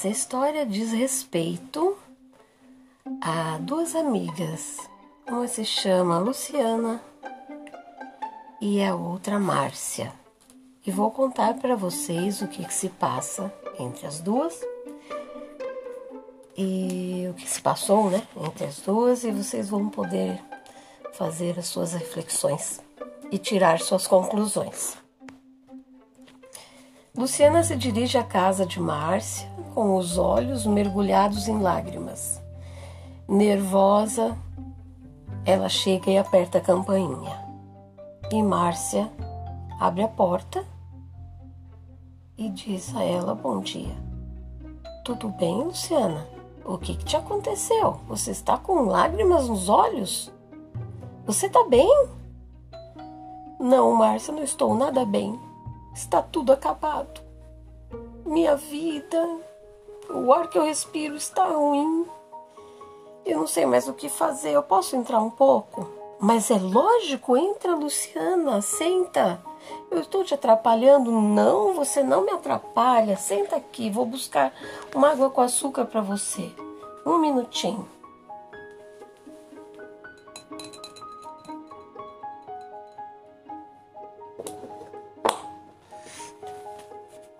Essa história diz respeito a duas amigas. Uma se chama Luciana e a outra Márcia. E vou contar para vocês o que, que se passa entre as duas e o que se passou, né, entre as duas e vocês vão poder fazer as suas reflexões e tirar suas conclusões. Luciana se dirige à casa de Márcia com os olhos mergulhados em lágrimas. Nervosa, ela chega e aperta a campainha. E Márcia abre a porta e diz a ela bom dia. Tudo bem, Luciana? O que, que te aconteceu? Você está com lágrimas nos olhos? Você está bem? Não, Márcia, não estou nada bem. Está tudo acabado. Minha vida, o ar que eu respiro está ruim. Eu não sei mais o que fazer. Eu posso entrar um pouco? Mas é lógico, entra, Luciana, senta. Eu estou te atrapalhando? Não, você não me atrapalha. Senta aqui, vou buscar uma água com açúcar para você. Um minutinho.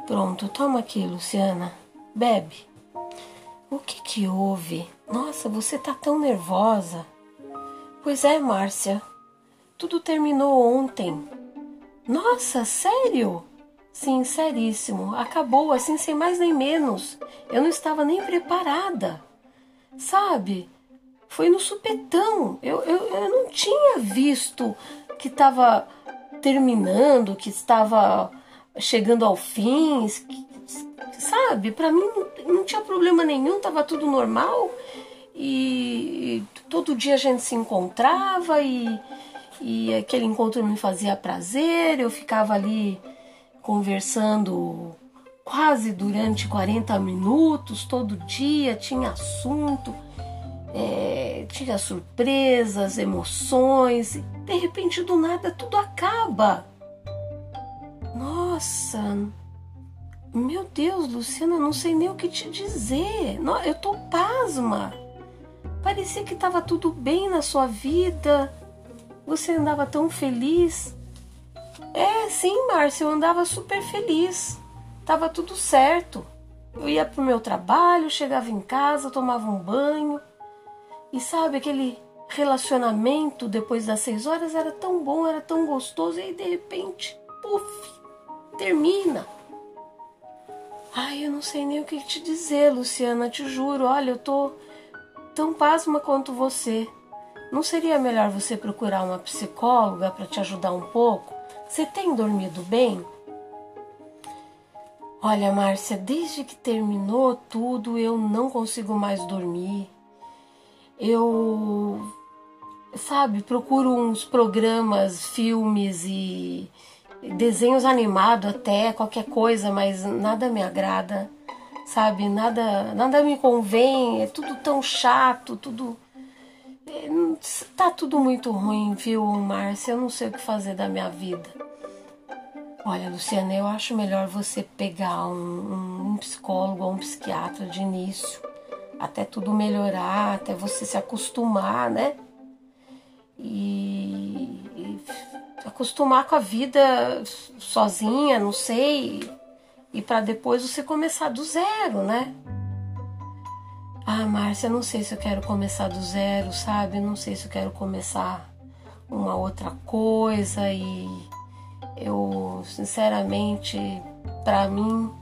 Pronto, toma aqui, Luciana. Bebe. O que que houve? Nossa, você tá tão nervosa. Pois é, Márcia. Tudo terminou ontem. Nossa, sério? Sim, seríssimo. Acabou assim sem mais nem menos. Eu não estava nem preparada. Sabe? Foi no supetão. Eu, eu, eu não tinha visto que estava terminando, que estava chegando ao fim, sabe? Para mim não, tinha problema nenhum, tava tudo normal e todo dia a gente se encontrava e, e aquele encontro me fazia prazer, eu ficava ali conversando quase durante 40 minutos, todo dia, tinha assunto, é, tinha surpresas, emoções, e de repente do nada tudo acaba. Nossa, meu Deus, Luciana, não sei nem o que te dizer. Eu tô pasma. Parecia que estava tudo bem na sua vida. Você andava tão feliz. É, sim, Márcia, eu andava super feliz. Tava tudo certo. Eu ia pro meu trabalho, chegava em casa, tomava um banho. E sabe, aquele relacionamento depois das seis horas era tão bom, era tão gostoso, e aí de repente, puf, termina. Ai, eu não sei nem o que te dizer, Luciana, te juro. Olha, eu tô tão pasma quanto você. Não seria melhor você procurar uma psicóloga para te ajudar um pouco? Você tem dormido bem? Olha, Márcia, desde que terminou tudo, eu não consigo mais dormir. Eu, sabe, procuro uns programas, filmes e desenhos animados até, qualquer coisa, mas nada me agrada, sabe? Nada, nada me convém, é tudo tão chato, tudo. É, tá tudo muito ruim, viu, Márcia? Eu não sei o que fazer da minha vida. Olha, Luciana, eu acho melhor você pegar um, um, psicólogo ou um psiquiatra de início, até tudo melhorar, até você se acostumar, né? E acostumar com a vida sozinha, não sei, e para depois você começar do zero, né? Ah, Márcia, não sei se eu quero começar do zero, sabe? Não sei se eu quero começar uma outra coisa e eu, sinceramente, para mim,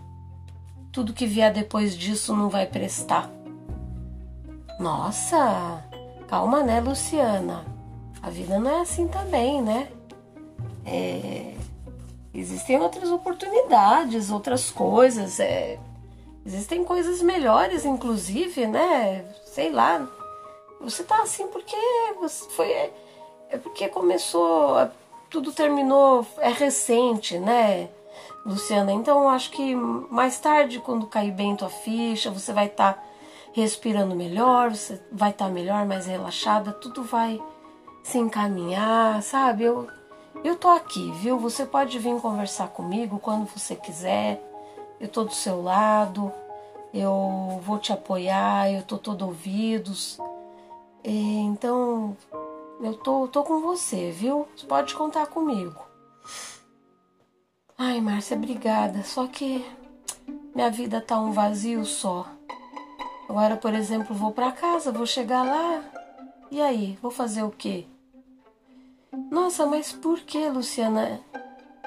tudo que vier depois disso não vai prestar. Nossa, calma, né, Luciana? A vida não é assim também, né? É, existem outras oportunidades, outras coisas. É, existem coisas melhores, inclusive, né? Sei lá. Você tá assim porque você foi. É, é porque começou. Tudo terminou. É recente, né? Luciana, então acho que mais tarde, quando cair bem tua ficha, você vai estar tá respirando melhor, você vai estar tá melhor, mais relaxada, tudo vai se encaminhar, sabe? Eu, eu tô aqui, viu? Você pode vir conversar comigo quando você quiser. Eu tô do seu lado. eu vou te apoiar, eu tô todo ouvidos. E, então, eu tô, tô com você, viu? Você pode contar comigo. Ai, Márcia, obrigada. Só que minha vida tá um vazio só. Agora, por exemplo, vou para casa, vou chegar lá. E aí, vou fazer o quê? Nossa, mas por que, Luciana?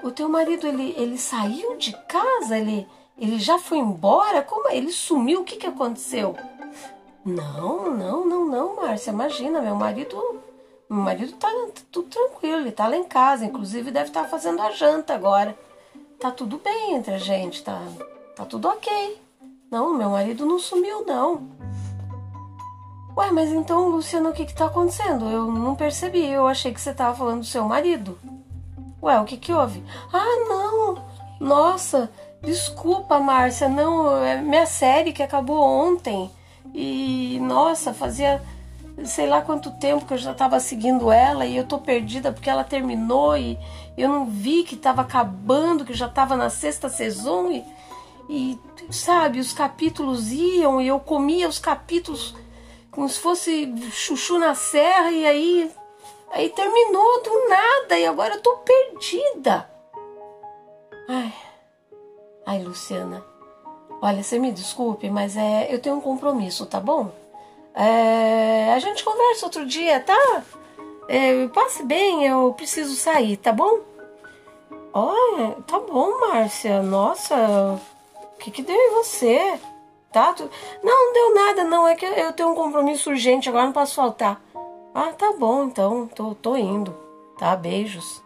O teu marido ele, ele saiu de casa? Ele ele já foi embora? Como é? ele sumiu? O que que aconteceu? Não, não, não, não, Márcia, imagina, meu marido, meu marido tá tudo tranquilo, ele tá lá em casa, inclusive deve estar tá fazendo a janta agora. Tá tudo bem entre a gente, tá, tá tudo ok. Não, meu marido não sumiu, não. Ué, mas então, Luciano, o que que tá acontecendo? Eu não percebi, eu achei que você tava falando do seu marido. Ué, o que que houve? Ah, não! Nossa, desculpa, Márcia, não, é minha série que acabou ontem. E nossa, fazia sei lá quanto tempo que eu já estava seguindo ela e eu tô perdida porque ela terminou e eu não vi que estava acabando, que já estava na sexta sessão e, e sabe, os capítulos iam e eu comia os capítulos como se fosse chuchu na serra e aí aí terminou do nada e agora eu tô perdida. Ai. Ai, Luciana. Olha, você me desculpe, mas é, eu tenho um compromisso, tá bom? É, a gente conversa outro dia, tá? É, passe bem, eu preciso sair, tá bom? Olha, tá bom, Márcia. Nossa, o que, que deu em você? Tá? Não, não deu nada, não. É que eu tenho um compromisso urgente, agora não posso faltar. Ah, tá bom, então. Tô, tô indo. Tá? Beijos.